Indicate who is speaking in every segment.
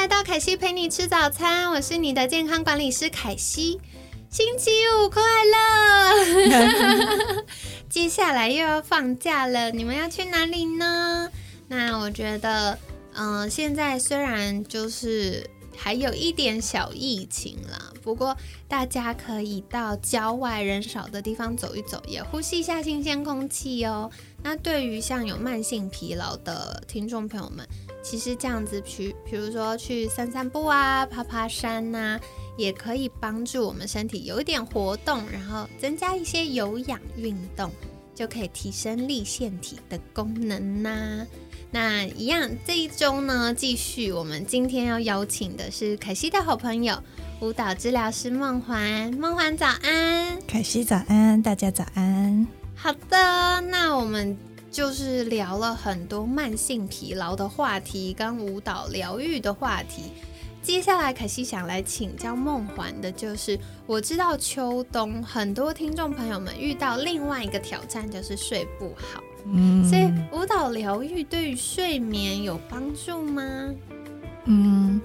Speaker 1: 来到凯西陪你吃早餐，我是你的健康管理师凯西。星期五快乐！接下来又要放假了，你们要去哪里呢？那我觉得，嗯、现在虽然就是还有一点小疫情啦，不过大家可以到郊外人少的地方走一走，也呼吸一下新鲜空气哦。那对于像有慢性疲劳的听众朋友们，其实这样子去，比如说去散散步啊、爬爬山呐、也可以帮助我们身体有一点活动，然后增加一些有氧运动，就可以提升立腺体的功能呐、那一样，这一周呢，继续我们今天要邀请的是凯西的好朋友，舞蹈治疗师梦环。梦环早安。
Speaker 2: 凯西早安，大家早安。
Speaker 1: 好的，那我们就是聊了很多慢性疲劳的话题，跟舞蹈疗愈的话题。接下来，凯西想来请教梦环的，就是我知道秋冬很多听众朋友们遇到另外一个挑战，就是睡不好。
Speaker 2: 嗯
Speaker 1: 所以舞蹈疗愈对于睡眠有帮助吗？
Speaker 2: 嗯，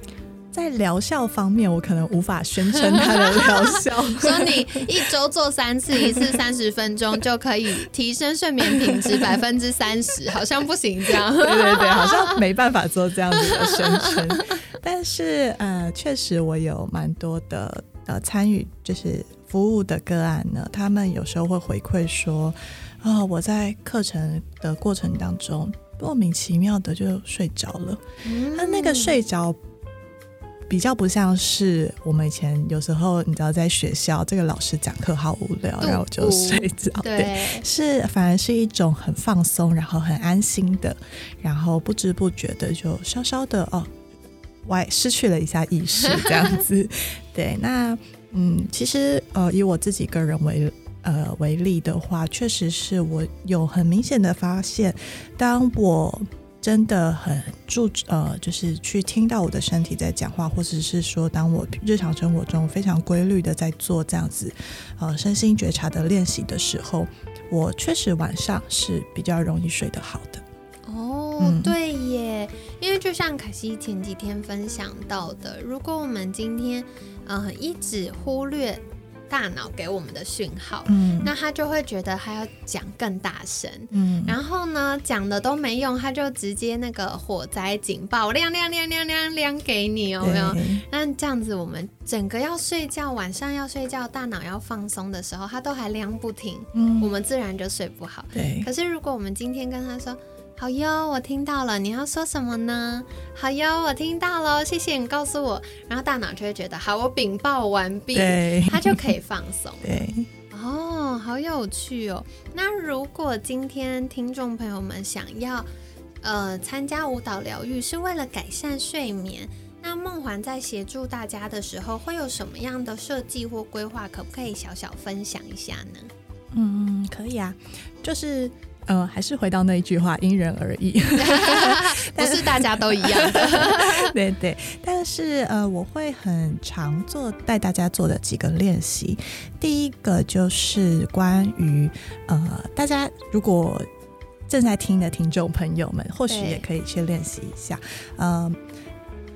Speaker 2: 在疗效方面，我可能无法宣称它的疗效。
Speaker 1: 说你一周做三次，一次 三十分钟就可以提升睡眠品质 百分之三十，好像不行这样。
Speaker 2: 对对对，好像没办法做这样子的宣称。但是呃，确实我有蛮多的呃参与就是服务的个案呢，他们有时候会回馈说，啊、我在课程的过程当中莫名其妙的就睡着了。
Speaker 1: 嗯
Speaker 2: 他那个睡着比较不像是我们以前有时候你知道在学校这个老师讲课好无聊，然后我就睡着。
Speaker 1: 对，
Speaker 2: 是反而是一种很放松，然后很安心的，然后不知不觉的就稍稍的哦，歪失去了一下意识这样子。对，那嗯，其实呃，以我自己个人为呃为例的话，确实是我有很明显的发现，当我真的很注呃，就是去听到我的身体在讲话，或者是说，当我日常生活中非常规律的在做这样子呃身心觉察的练习的时候，我确实晚上是比较容易睡得好的。
Speaker 1: 哦，
Speaker 2: 嗯
Speaker 1: 对耶，因为就像凯西前几天分享到的，如果我们今天呃一直忽略大脑给我们的讯号，
Speaker 2: 嗯
Speaker 1: 那他就会觉得他要讲更大声。
Speaker 2: 嗯
Speaker 1: 然后呢，讲的都没用，他就直接那个火灾警报亮亮亮亮亮亮给你，有没有？那这样子，我们整个要睡觉，晚上要睡觉，大脑要放松的时候，他都还亮不停，
Speaker 2: 嗯
Speaker 1: 我们自然就睡不好。
Speaker 2: 对
Speaker 1: 可是如果我们今天跟他说，好哟，我听到了，你要说什么呢？好哟，我听到了，谢谢你告诉我。然后大脑就会觉得，好，我禀报完毕，
Speaker 2: 对
Speaker 1: 它就可以放松。
Speaker 2: 对，
Speaker 1: 哦，好有趣哦。那如果今天听众朋友们想要呃参加舞蹈疗愈，是为了改善睡眠，那梦环在协助大家的时候，会有什么样的设计或规划？可不可以小小分享一下呢？
Speaker 2: 嗯，可以啊，就是呃，还是回到那一句话，因人而异。
Speaker 1: 不是大家都一样的。
Speaker 2: 对对，但是呃，我会很常做带大家做的几个练习。第一个就是关于呃，大家如果正在听的听众朋友们，或许也可以去练习一下。呃，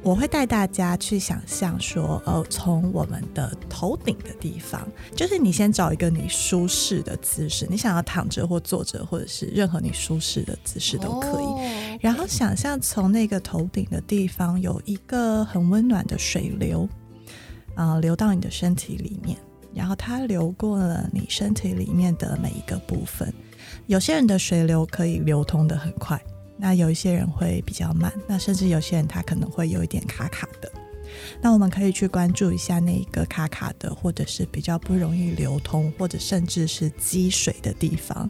Speaker 2: 我会带大家去想象说，呃，从我们的头顶的地方，就是你先找一个你舒适的姿势，你想要躺着或坐着，或者是任何你舒适的姿势都可以。
Speaker 1: 哦
Speaker 2: 然后想象从那个头顶的地方有一个很温暖的水流，啊、流到你的身体里面，然后它流过了你身体里面的每一个部分。有些人的水流可以流通的很快，那有一些人会比较慢，那甚至有些人他可能会有一点卡卡的。那我们可以去关注一下那一个卡卡的，或者是比较不容易流通，或者甚至是积水的地方。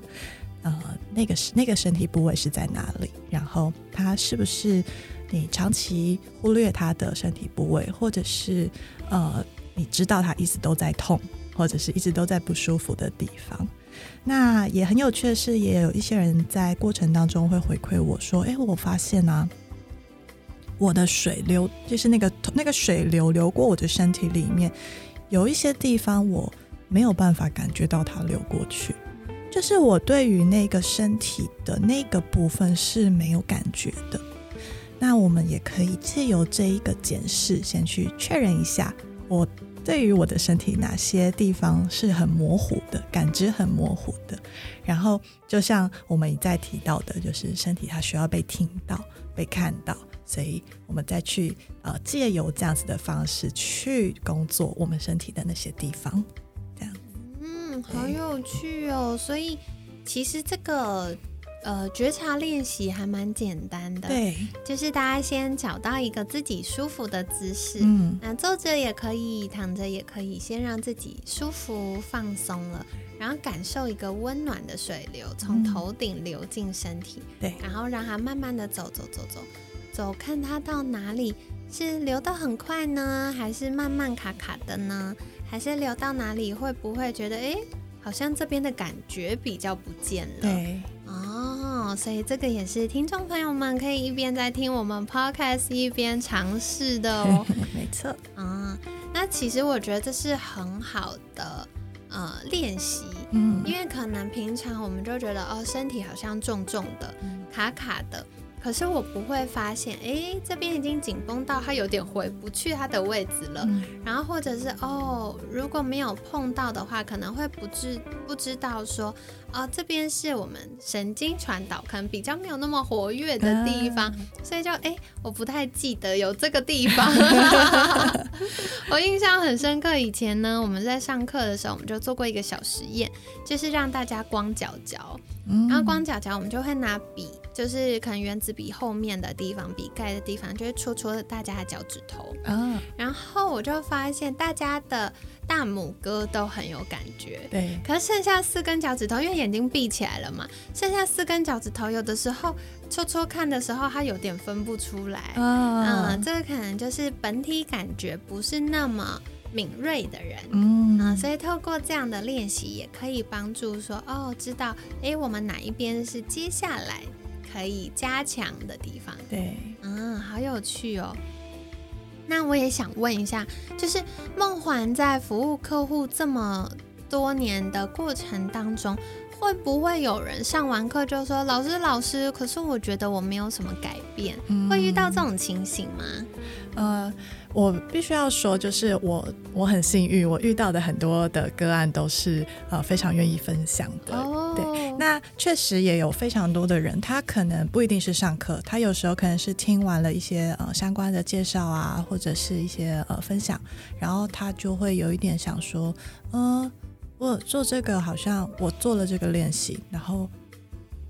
Speaker 2: 呃，那个是那个身体部位是在哪里？然后它是不是你长期忽略他的身体部位，或者是呃，你知道他一直都在痛，或者是一直都在不舒服的地方。那也很有趣的是，也有一些人在过程当中会回馈我说：“哎，我发现啊，我的水流就是那个那个水流流过我的身体里面，有一些地方我没有办法感觉到它流过去，就是我对于那个身体的那个部分是没有感觉的。那我们也可以借由这一个检视，先去确认一下我。”对于我的身体，哪些地方是很模糊的，感知很模糊的？然后，就像我们一再提到的，就是身体它需要被听到、被看到，所以我们再去呃借由这样子的方式去工作我们身体的那些地方，这样。
Speaker 1: 嗯，好有趣哦。所以其实这个。呃，觉察练习还蛮简单的，
Speaker 2: 对，
Speaker 1: 就是大家先找到一个自己舒服的姿势，嗯，那坐着也可以，躺着也可以，先让自己舒服放松了，然后感受一个温暖的水流从头顶流进身体，
Speaker 2: 对，
Speaker 1: 然后让它慢慢的走走走走走，看它到哪里是流得很快呢，还是慢慢卡卡的呢？还是流到哪里会不会觉得哎，好像这边的感觉比较不见了？
Speaker 2: 对。
Speaker 1: 所以这个也是听众朋友们可以一边在听我们 podcast 一边尝试的哦。
Speaker 2: 没错，
Speaker 1: 啊，那其实我觉得这是很好的呃练习，嗯，因为可能平常我们就觉得哦身体好像重重的、卡卡的。可是我不会发现，哎，这边已经紧绷到它有点回不去它的位置了。然后或者是哦，如果没有碰到的话，可能会不知不知道说，哦，这边是我们神经传导可能比较没有那么活跃的地方，所以就哎，我不太记得有这个地方。我印象很深刻，以前呢，我们在上课的时候，我们就做过一个小实验，就是让大家光脚脚，然后光脚脚，我们就会拿笔。就是可能原子笔后面的地方，笔盖的地方，就会戳戳大家的脚趾头。嗯，然后我就发现大家的大拇哥都很有感觉。
Speaker 2: 对，
Speaker 1: 可是剩下四根脚趾头，因为眼睛闭起来了嘛，剩下四根脚趾头，有的时候戳戳看的时候，它有点分不出来。嗯，这个可能就是本体感觉不是那么敏锐的人。嗯，所以透过这样的练习，也可以帮助说，哦，知道，哎，我们哪一边是接下来。可以加强的地方，
Speaker 2: 对，
Speaker 1: 嗯，好有趣哦。那我也想问一下，就是梦环在服务客户这么多年的过程当中，会不会有人上完课就说：“老师，老师，可是我觉得我没有什么改变。”会遇到这种情形吗？
Speaker 2: 呃。我必须要说，就是我我很幸运，我遇到的很多的个案都是呃非常愿意分享的。对，那确实也有非常多的人，他可能不一定是上课，他有时候可能是听完了一些呃相关的介绍啊，或者是一些呃分享，然后他就会有一点想说，嗯，我做这个好像我做了这个练习，然后。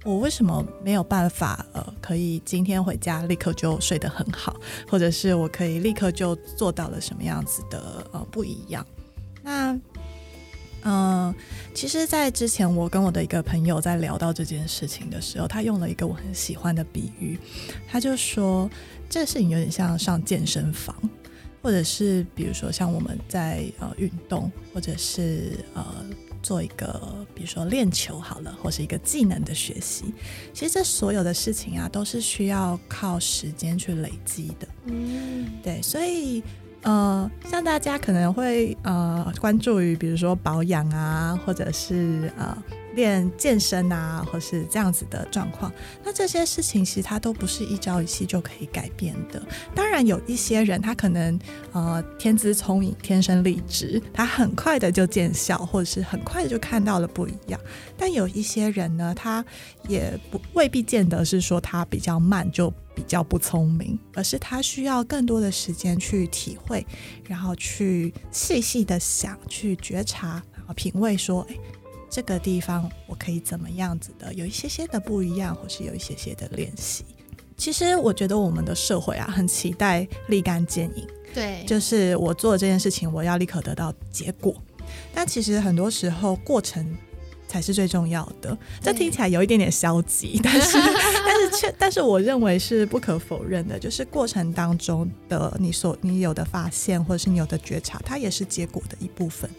Speaker 2: 我为什么没有办法？呃，可以今天回家立刻就睡得很好，或者是我可以立刻就做到了什么样子的呃不一样？那嗯，其实，在之前我跟我的一个朋友在聊到这件事情的时候，他用了一个我很喜欢的比喻，他就说这事情有点像上健身房，或者是比如说像我们在呃运动，或者是呃。做一个，比如说练球好了，或是一个技能的学习，其实这所有的事情啊，都是需要靠时间去累积的。嗯，对，所以呃，像大家可能会呃关注于，比如说保养啊，或者是呃。练健身啊，或是这样子的状况，那这些事情其实它都不是一朝一夕就可以改变的。当然，有一些人他可能呃天资聪颖、天生丽质，他很快的就见效，或者是很快就看到了不一样。但有一些人呢，他也不未必见得是说他比较慢就比较不聪明，而是他需要更多的时间去体会，然后去细细的想，去觉察，然后品味，说哎。这个地方我可以怎么样子的？有一些些的不一样，或是有一些些的练习。其实我觉得我们的社会啊，很期待立竿见影。
Speaker 1: 对，
Speaker 2: 就是我做这件事情，我要立刻得到结果。但其实很多时候过程才是最重要的。这听起来有一点点消极，但是 但是却但是我认为是不可否认的，就是过程当中的你所你有的发现或者是你有的觉察，它也是结果的一部分。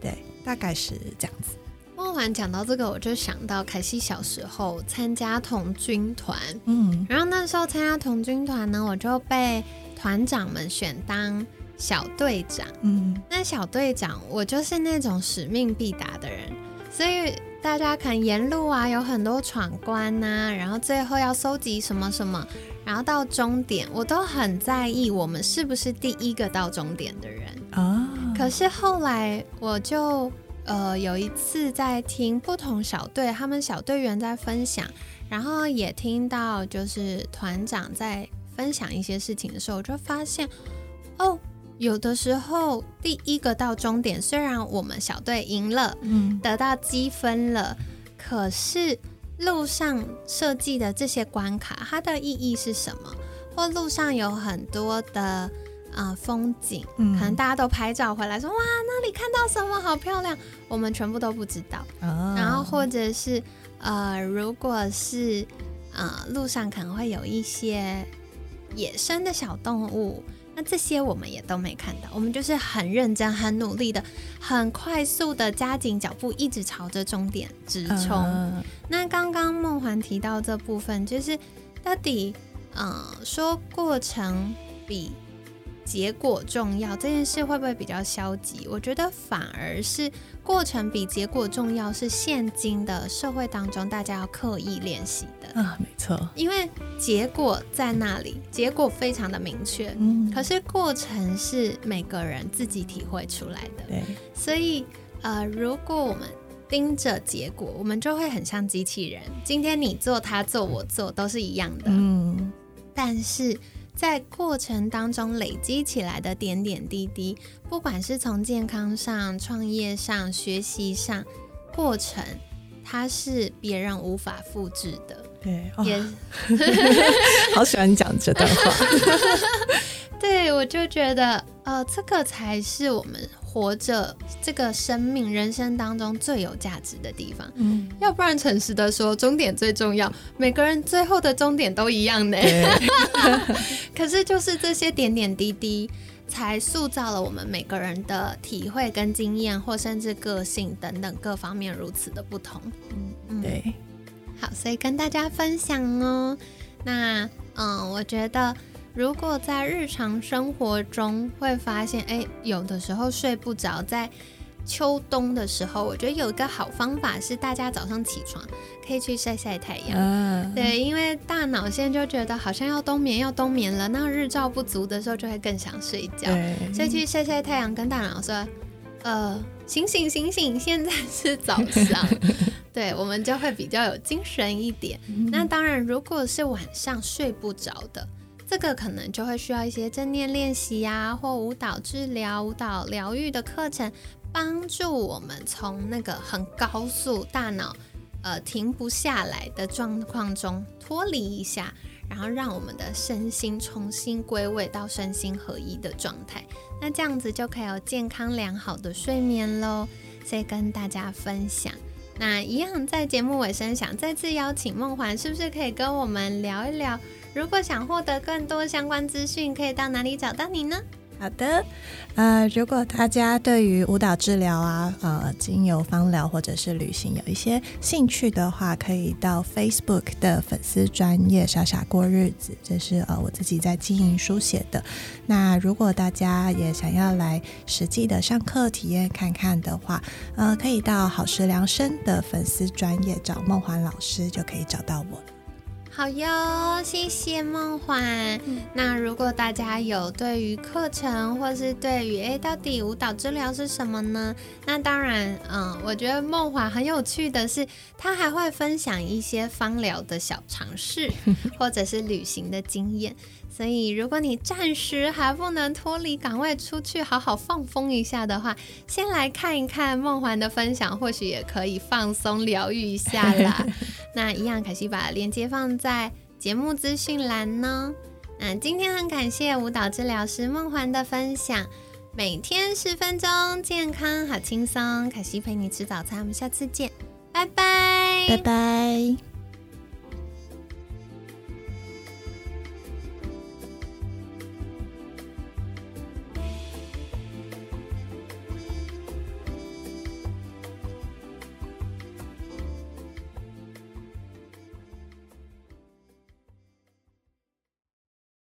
Speaker 2: 对，大概是这样子。
Speaker 1: 梦环讲到这个，我就想到凯西小时候参加童军团，
Speaker 2: 嗯
Speaker 1: 然后那时候参加童军团呢，我就被团长们选当小队长。
Speaker 2: 嗯
Speaker 1: 那小队长，我就是那种使命必达的人，所以大家可能沿路啊有很多闯关呐、然后最后要收集什么什么，然后到终点，我都很在意我们是不是第一个到终点的人。
Speaker 2: 啊，
Speaker 1: 可是后来我就呃有一次在听不同小队他们小队员在分享，然后也听到就是团长在分享一些事情的时候，我就发现哦，有的时候第一个到终点，虽然我们小队赢了，
Speaker 2: 嗯
Speaker 1: 得到积分了，可是路上设计的这些关卡，它的意义是什么？或路上有很多的呃风景，
Speaker 2: 嗯
Speaker 1: 可能大家都拍照回来说哇那里看到什么好漂亮，我们全部都不知道。
Speaker 2: 啊
Speaker 1: 然后或者是呃，如果是呃路上可能会有一些野生的小动物，那这些我们也都没看到。我们就是很认真、很努力的、很快速的加紧脚步，一直朝着终点直冲。
Speaker 2: 嗯
Speaker 1: 那刚刚梦环提到这部分，就是到底，呃，说过程比结果重要这件事会不会比较消极？我觉得反而是过程比结果重要，是现今的社会当中大家要刻意练习的。
Speaker 2: 啊，没错，
Speaker 1: 因为结果在那里，结果非常的明确，
Speaker 2: 嗯，
Speaker 1: 可是过程是每个人自己体会出来的。
Speaker 2: 对，
Speaker 1: 所以，呃，如果我们盯着结果，我们就会很像机器人。今天你做，他做，我做，都是一样的。
Speaker 2: 嗯
Speaker 1: 但是在过程当中累积起来的点点滴滴，不管是从健康上、创业上、学习上，过程它是别人无法复制的，
Speaker 2: 对，哦。
Speaker 1: 也
Speaker 2: 好喜欢你讲这段话，
Speaker 1: 对我就觉得，呃，这个才是我们活着这个生命人生当中最有价值的地方。
Speaker 2: 嗯，
Speaker 1: 要不然，诚实的说，终点最重要，每个人最后的终点都一样
Speaker 2: 呢。
Speaker 1: 可是，就是这些点点滴滴，才塑造了我们每个人的体会跟经验，或甚至个性等等各方面如此的不同。嗯，
Speaker 2: 对，
Speaker 1: 好，所以跟大家分享哦。那嗯，我觉得如果在日常生活中会发现，哎，有的时候睡不着，在秋冬的时候，我觉得有一个好方法是，大家早上起床可以去晒晒太阳。
Speaker 2: 嗯，
Speaker 1: 对，因为大脑现在就觉得好像要冬眠，要冬眠了，那日照不足的时候就会更想睡觉，所以去晒晒太阳，跟大脑说，呃，醒醒醒醒，现在是早上，对我们就会比较有精神一点。那当然，如果是晚上睡不着的，这个可能就会需要一些正念练习呀、或舞蹈治疗、舞蹈疗愈的课程，帮助我们从那个很高速大脑呃停不下来的状况中脱离一下，然后让我们的身心重新归位到身心合一的状态。那这样子就可以有健康良好的睡眠喽。所以跟大家分享。那一样在节目尾声，想再次邀请梦环，是不是可以跟我们聊一聊？如果想获得更多相关资讯，可以到哪里找到你呢？
Speaker 2: 好的，呃，如果大家对于舞蹈治疗啊、呃，精油芳疗或者是旅行有一些兴趣的话，可以到 Facebook 的粉丝专业傻傻过日子，这是呃我自己在经营书写的。那如果大家也想要来实际的上课体验看看的话，呃，可以到好时量身的粉丝专业找梦环老师，就可以找到我。
Speaker 1: 好哟，谢谢梦环。那如果大家有对于课程，或是对于诶到底舞蹈治疗是什么呢？那当然，嗯，我觉得梦幻很有趣的是，他还会分享一些芳疗的小尝试，或者是旅行的经验。所以，如果你暂时还不能脱离岗位出去好好放风一下的话，先来看一看梦环的分享，或许也可以放松疗愈一下啦。那一样，可惜把链接放在节目资讯栏呢。那今天很感谢舞蹈治疗师梦环的分享，每天十分钟，健康好轻松。凯西陪你吃早餐，我们下次见，拜拜，
Speaker 2: 拜拜。